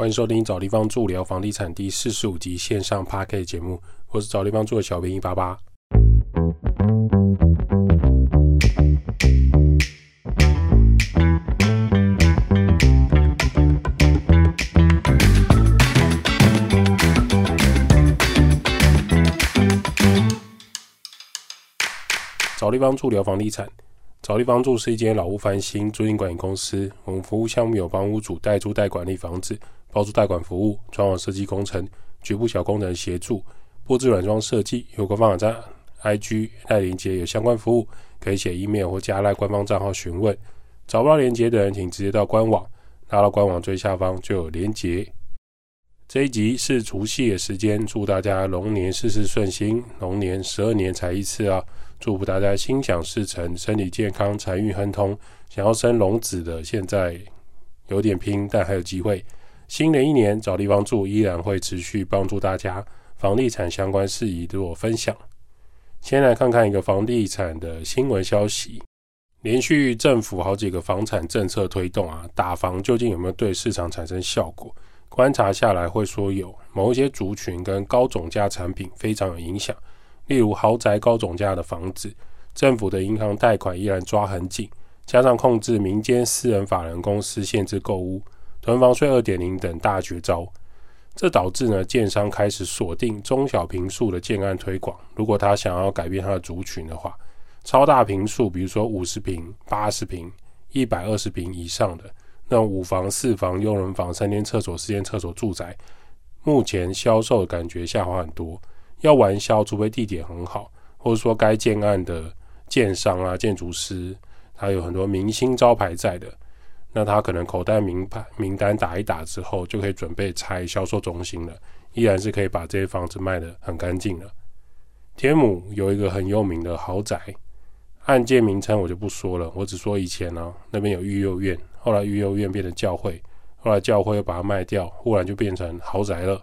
欢迎收听找地方住聊房地产第四十五集线上 p a r k 节目，我是找地方住的小编一八八。找地方住聊房地产。找地方住是一间老屋翻新租赁管理公司。我们服务项目有帮屋主代租代管理房子、包租代管服务、装潢设计工程、局部小工程协助、布置软装设计。有官方网站、IG 赖连接有相关服务，可以写 email 或加赖官方账号询问。找不到连接的人，请直接到官网，拉到官网最下方就有连接。这一集是除夕的时间，祝大家龙年事事顺心。龙年十二年才一次啊！祝福大家心想事成，身体健康，财运亨通。想要生龙子的，现在有点拼，但还有机会。新的一年找地方住，依然会持续帮助大家房地产相关事宜与我分享。先来看看一个房地产的新闻消息：连续政府好几个房产政策推动啊，打房究竟有没有对市场产生效果？观察下来，会说有某一些族群跟高总价产品非常有影响。例如豪宅高总价的房子，政府的银行贷款依然抓很紧，加上控制民间私人法人公司限制购屋、囤房税二点零等大绝招，这导致呢，建商开始锁定中小平数的建案推广。如果他想要改变他的族群的话，超大平数，比如说五十平、八十平、一百二十平以上的。那五房、四房、佣人房、三间厕所、四间厕所住宅，目前销售感觉下滑很多。要玩销，除非地点很好，或者说该建案的建商啊、建筑师，他有很多明星招牌在的，那他可能口袋名牌名单打一打之后，就可以准备拆销售中心了，依然是可以把这些房子卖得很干净了。天母有一个很有名的豪宅，案件名称我就不说了，我只说以前呢，那边有育幼院。后来育幼院变成教会，后来教会又把它卖掉，忽然就变成豪宅了。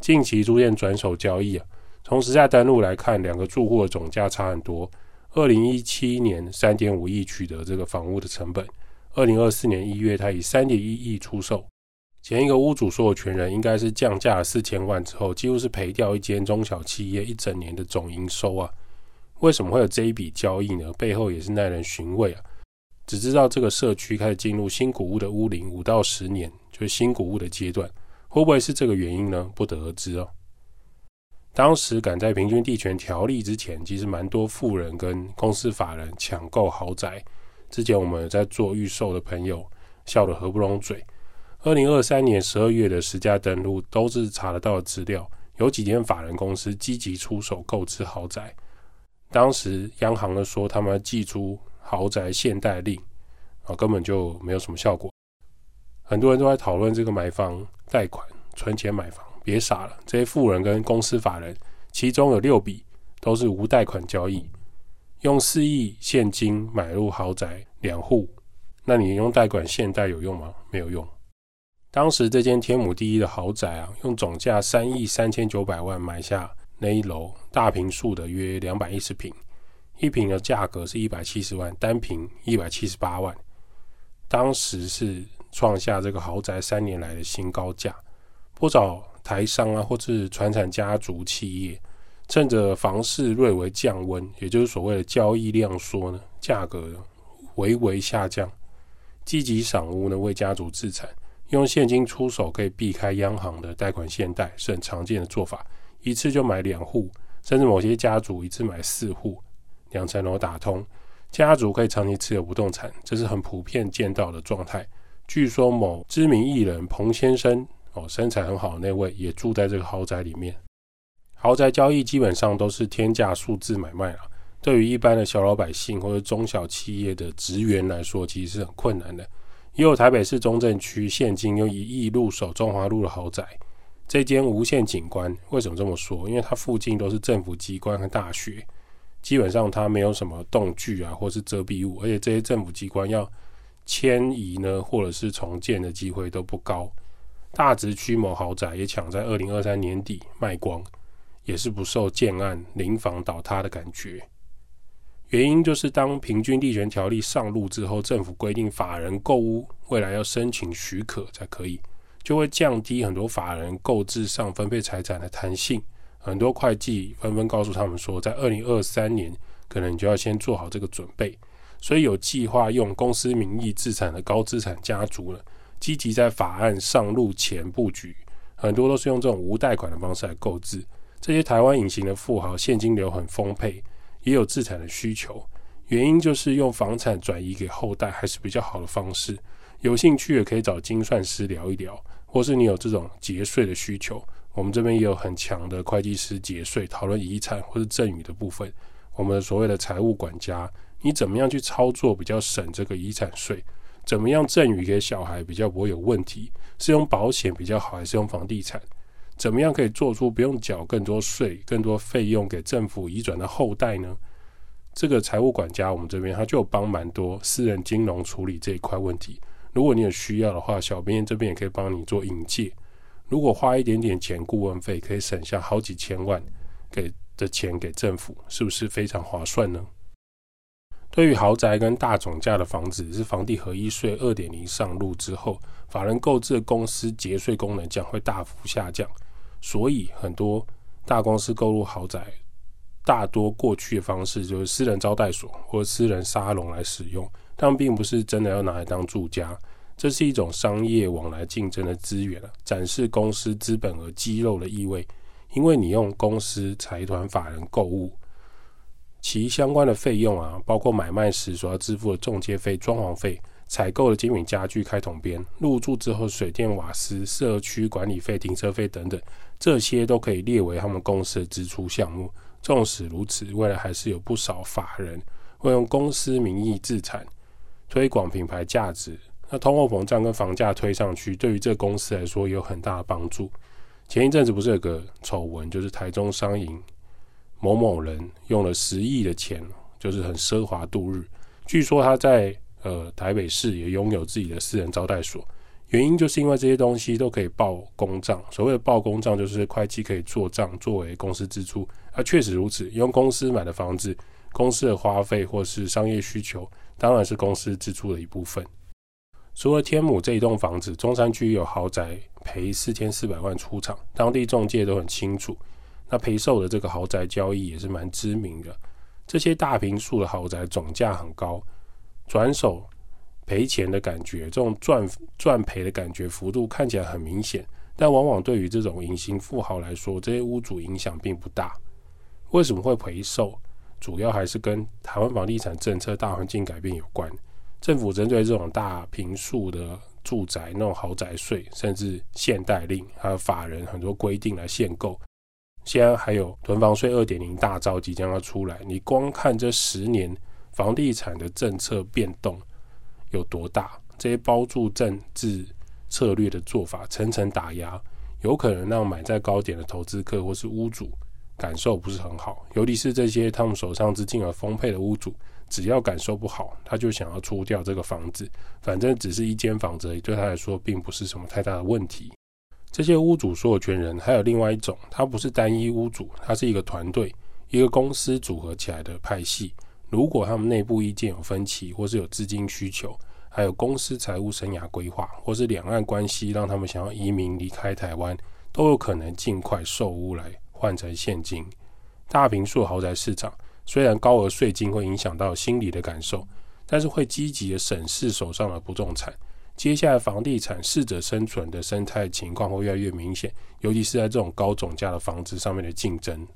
近期出现转手交易啊，从实价登录来看，两个住户的总价差很多。二零一七年三点五亿取得这个房屋的成本，二零二四年一月他以三点一亿出售。前一个屋主所有权人应该是降价了四千万之后，几乎是赔掉一间中小企业一整年的总营收啊。为什么会有这一笔交易呢？背后也是耐人寻味啊。只知道这个社区开始进入新古屋的屋龄五到十年，就是新古屋的阶段，会不会是这个原因呢？不得而知哦。当时赶在平均地权条例之前，其实蛮多富人跟公司法人抢购豪宅。之前我们在做预售的朋友笑得合不拢嘴。二零二三年十二月的十家登录都是查得到的资料，有几间法人公司积极出手购置豪宅。当时央行呢说他们寄出。豪宅限贷令啊，根本就没有什么效果。很多人都在讨论这个买房贷款、存钱买房，别傻了。这些富人跟公司法人，其中有六笔都是无贷款交易，用四亿现金买入豪宅两户。那你用贷款现贷有用吗？没有用。当时这间天母第一的豪宅啊，用总价三亿三千九百万买下那一楼大平数的约两百一十平。一平的价格是一百七十万，单平一百七十八万，当时是创下这个豪宅三年来的新高价。不少台商啊，或是传产家族企业，趁着房市略微降温，也就是所谓的交易量缩呢，价格微微下降，积极赏屋呢，为家族自产，用现金出手可以避开央行的贷款限贷，是很常见的做法。一次就买两户，甚至某些家族一次买四户。两层楼打通，家族可以长期持有不动产，这是很普遍见到的状态。据说某知名艺人彭先生哦，身材很好的那位也住在这个豪宅里面。豪宅交易基本上都是天价数字买卖了，对于一般的小老百姓或者中小企业的职员来说，其实是很困难的。也有台北市中正区现金用一亿入手中华路的豪宅，这间无限景观为什么这么说？因为它附近都是政府机关和大学。基本上它没有什么动距啊，或是遮蔽物，而且这些政府机关要迁移呢，或者是重建的机会都不高。大直区某豪宅也抢在二零二三年底卖光，也是不受建案临房倒塌的感觉。原因就是当平均地权条例上路之后，政府规定法人购屋未来要申请许可才可以，就会降低很多法人购置上分配财产的弹性。很多会计纷纷告诉他们说，在二零二三年，可能你就要先做好这个准备。所以有计划用公司名义资产的高资产家族了，积极在法案上路前布局。很多都是用这种无贷款的方式来购置。这些台湾隐形的富豪现金流很丰沛，也有资产的需求。原因就是用房产转移给后代还是比较好的方式。有兴趣也可以找精算师聊一聊，或是你有这种节税的需求。我们这边也有很强的会计师节税讨论遗产或是赠与的部分。我们所谓的财务管家，你怎么样去操作比较省这个遗产税？怎么样赠与给小孩比较不会有问题？是用保险比较好，还是用房地产？怎么样可以做出不用缴更多税、更多费用给政府移转的后代呢？这个财务管家，我们这边他就帮蛮多私人金融处理这一块问题。如果你有需要的话，小编这边也可以帮你做引介。如果花一点点钱顾问费，可以省下好几千万给的钱给政府，是不是非常划算呢？对于豪宅跟大总价的房子，是房地合一税二点零上路之后，法人购置的公司节税功能将会大幅下降，所以很多大公司购入豪宅，大多过去的方式就是私人招待所或私人沙龙来使用，但并不是真的要拿来当住家。这是一种商业往来竞争的资源啊，展示公司资本和肌肉的意味。因为你用公司财团法人购物，其相关的费用啊，包括买卖时所要支付的中介费、装潢费、采购的精品家具、开桶编、入住之后水电瓦斯、社区管理费、停车费等等，这些都可以列为他们公司的支出项目。纵使如此，未来还是有不少法人会用公司名义自产，推广品牌价值。那通货膨胀跟房价推上去，对于这个公司来说有很大的帮助。前一阵子不是有个丑闻，就是台中商银某某人用了十亿的钱，就是很奢华度日。据说他在呃台北市也拥有自己的私人招待所，原因就是因为这些东西都可以报公账。所谓的报公账，就是会计可以做账作为公司支出。啊，确实如此，用公司买的房子，公司的花费或是商业需求，当然是公司支出的一部分。除了天母这一栋房子，中山区有豪宅赔四千四百万出厂，当地中介都很清楚。那赔售的这个豪宅交易也是蛮知名的。这些大平数的豪宅总价很高，转手赔钱的感觉，这种赚赚赔的感觉幅度看起来很明显，但往往对于这种隐形富豪来说，这些屋主影响并不大。为什么会赔售？主要还是跟台湾房地产政策大环境改变有关。政府针对这种大平数的住宅，那种豪宅税，甚至限贷令，还有法人很多规定来限购。现在还有囤房税二点零大招即将要出来，你光看这十年房地产的政策变动有多大，这些包住政治策略的做法层层打压，有可能让买在高点的投资客或是屋主感受不是很好，尤其是这些他们手上资金而丰沛的屋主。只要感受不好，他就想要出掉这个房子。反正只是一间房子，对他来说并不是什么太大的问题。这些屋主所有权人还有另外一种，它不是单一屋主，它是一个团队、一个公司组合起来的派系。如果他们内部意见有分歧，或是有资金需求，还有公司财务生涯规划，或是两岸关系让他们想要移民离开台湾，都有可能尽快售屋来换成现金。大平数豪宅市场。虽然高额税金会影响到心理的感受，但是会积极的审视手上的不动产。接下来房地产适者生存的生态情况会越来越明显，尤其是在这种高总价的房子上面的竞争。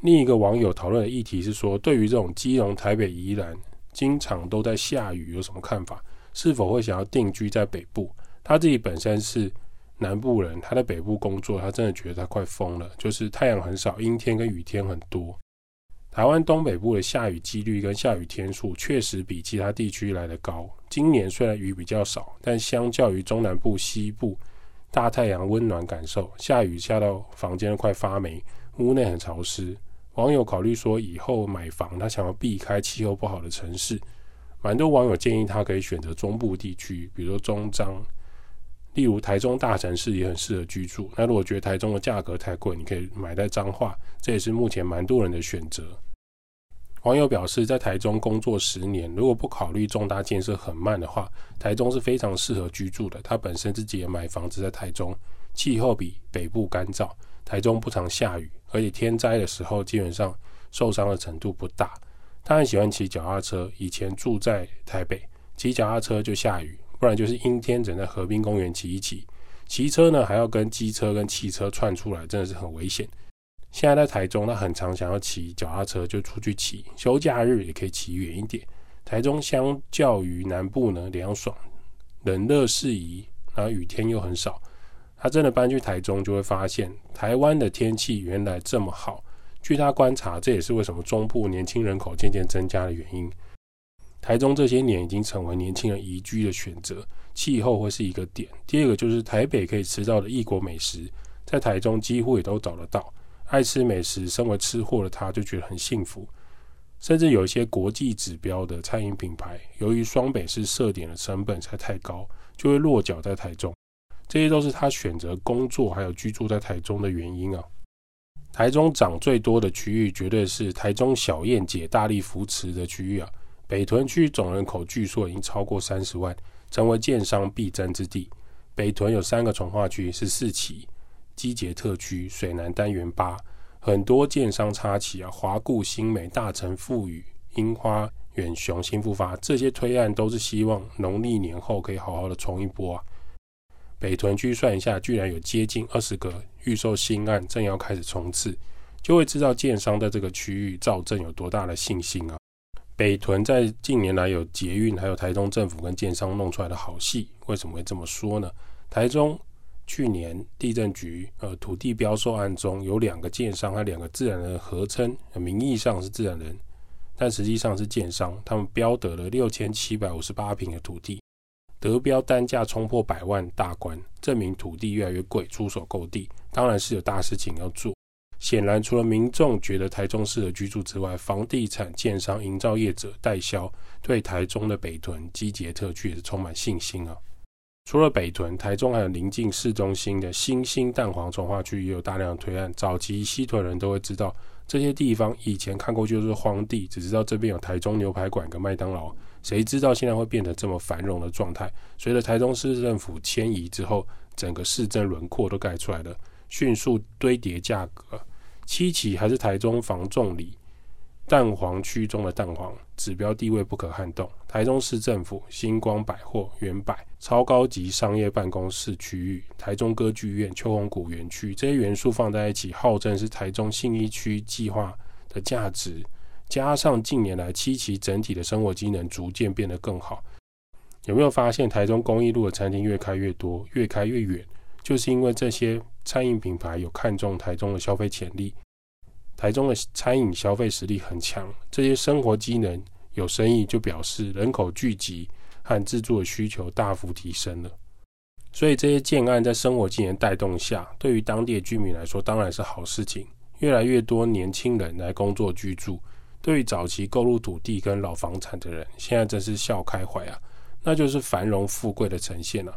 另一个网友讨论的议题是说，对于这种基隆、台北、宜兰经常都在下雨有什么看法？是否会想要定居在北部？他自己本身是南部人，他在北部工作，他真的觉得他快疯了，就是太阳很少，阴天跟雨天很多。台湾东北部的下雨几率跟下雨天数确实比其他地区来的高。今年虽然雨比较少，但相较于中南部、西部，大太阳温暖感受，下雨下到房间快发霉，屋内很潮湿。网友考虑说，以后买房他想要避开气候不好的城市，蛮多网友建议他可以选择中部地区，比如说中彰，例如台中大城市也很适合居住。那如果觉得台中的价格太贵，你可以买在彰化，这也是目前蛮多人的选择。网友表示，在台中工作十年，如果不考虑重大建设很慢的话，台中是非常适合居住的。他本身自己也买房子在台中，气候比北部干燥，台中不常下雨，而且天灾的时候基本上受伤的程度不大。他很喜欢骑脚踏车，以前住在台北，骑脚踏车就下雨，不然就是阴天，只能在河滨公园骑一骑。骑车呢，还要跟机车跟汽车串出来，真的是很危险。现在在台中，他很常想要骑脚踏车就出去骑，休假日也可以骑远一点。台中相较于南部呢，凉爽，冷热适宜，然后雨天又很少。他真的搬去台中，就会发现台湾的天气原来这么好。据他观察，这也是为什么中部年轻人口渐渐增加的原因。台中这些年已经成为年轻人宜居的选择，气候会是一个点。第二个就是台北可以吃到的异国美食，在台中几乎也都找得到。爱吃美食，身为吃货的他就觉得很幸福。甚至有一些国际指标的餐饮品牌，由于双北市设点的成本才太高，就会落脚在台中。这些都是他选择工作还有居住在台中的原因啊。台中涨最多的区域，绝对是台中小燕姐大力扶持的区域啊。北屯区总人口据说已经超过三十万，成为建商必争之地。北屯有三个从化区，是四期。基捷特区、水南单元八，很多建商插旗啊，华固、新美、大成、富裕、樱花、远雄、新复发，这些推案都是希望农历年后可以好好的冲一波啊。北屯区算一下，居然有接近二十个预售新案正要开始冲刺，就会知道建商在这个区域造镇有多大的信心啊。北屯在近年来有捷运，还有台中政府跟建商弄出来的好戏，为什么会这么说呢？台中。去年地震局呃土地标售案中有两个建商和两个自然人合称，名义上是自然人，但实际上是建商。他们标得了六千七百五十八平的土地，得标单价冲破百万大关，证明土地越来越贵，出手购地当然是有大事情要做。显然，除了民众觉得台中适合居住之外，房地产建商、营造业者、代销对台中的北屯基捷特区也是充满信心啊。除了北屯、台中，还有临近市中心的新兴蛋黄从化区也有大量推案。早期西屯人都会知道这些地方以前看过就是荒地，只知道这边有台中牛排馆跟麦当劳，谁知道现在会变成这么繁荣的状态？随着台中市政府迁移之后，整个市政轮廓都盖出来了，迅速堆叠价格。七期还是台中房仲里。蛋黄区中的蛋黄指标地位不可撼动。台中市政府、星光百货、原百超高级商业办公室区域、台中歌剧院、秋红谷园区这些元素放在一起，号称是台中信义区计划的价值。加上近年来七期整体的生活机能逐渐变得更好，有没有发现台中公益路的餐厅越开越多、越开越远？就是因为这些餐饮品牌有看中台中的消费潜力。台中的餐饮消费实力很强，这些生活机能有生意，就表示人口聚集和自住的需求大幅提升了。所以这些建案在生活机能带动下，对于当地居民来说当然是好事情。越来越多年轻人来工作居住，对于早期购入土地跟老房产的人，现在真是笑开怀啊！那就是繁荣富贵的呈现了。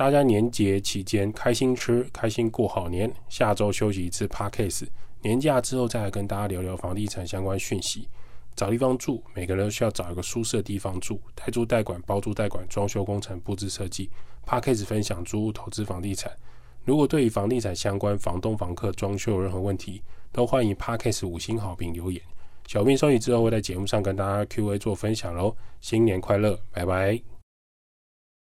大家年节期间开心吃，开心过好年。下周休息一次 p a r k a s e 年假之后再来跟大家聊聊房地产相关讯息。找地方住，每个人都需要找一个舒适的地方住。代租代管、包租代管、装修工程、布置设计。p a c k a g e 分享租屋投资房地产。如果对于房地产相关、房东、房客装修有任何问题，都欢迎 p a c k a g e 五星好评留言。小编收益之后会在节目上跟大家 Q&A 做分享喽。新年快乐，拜拜。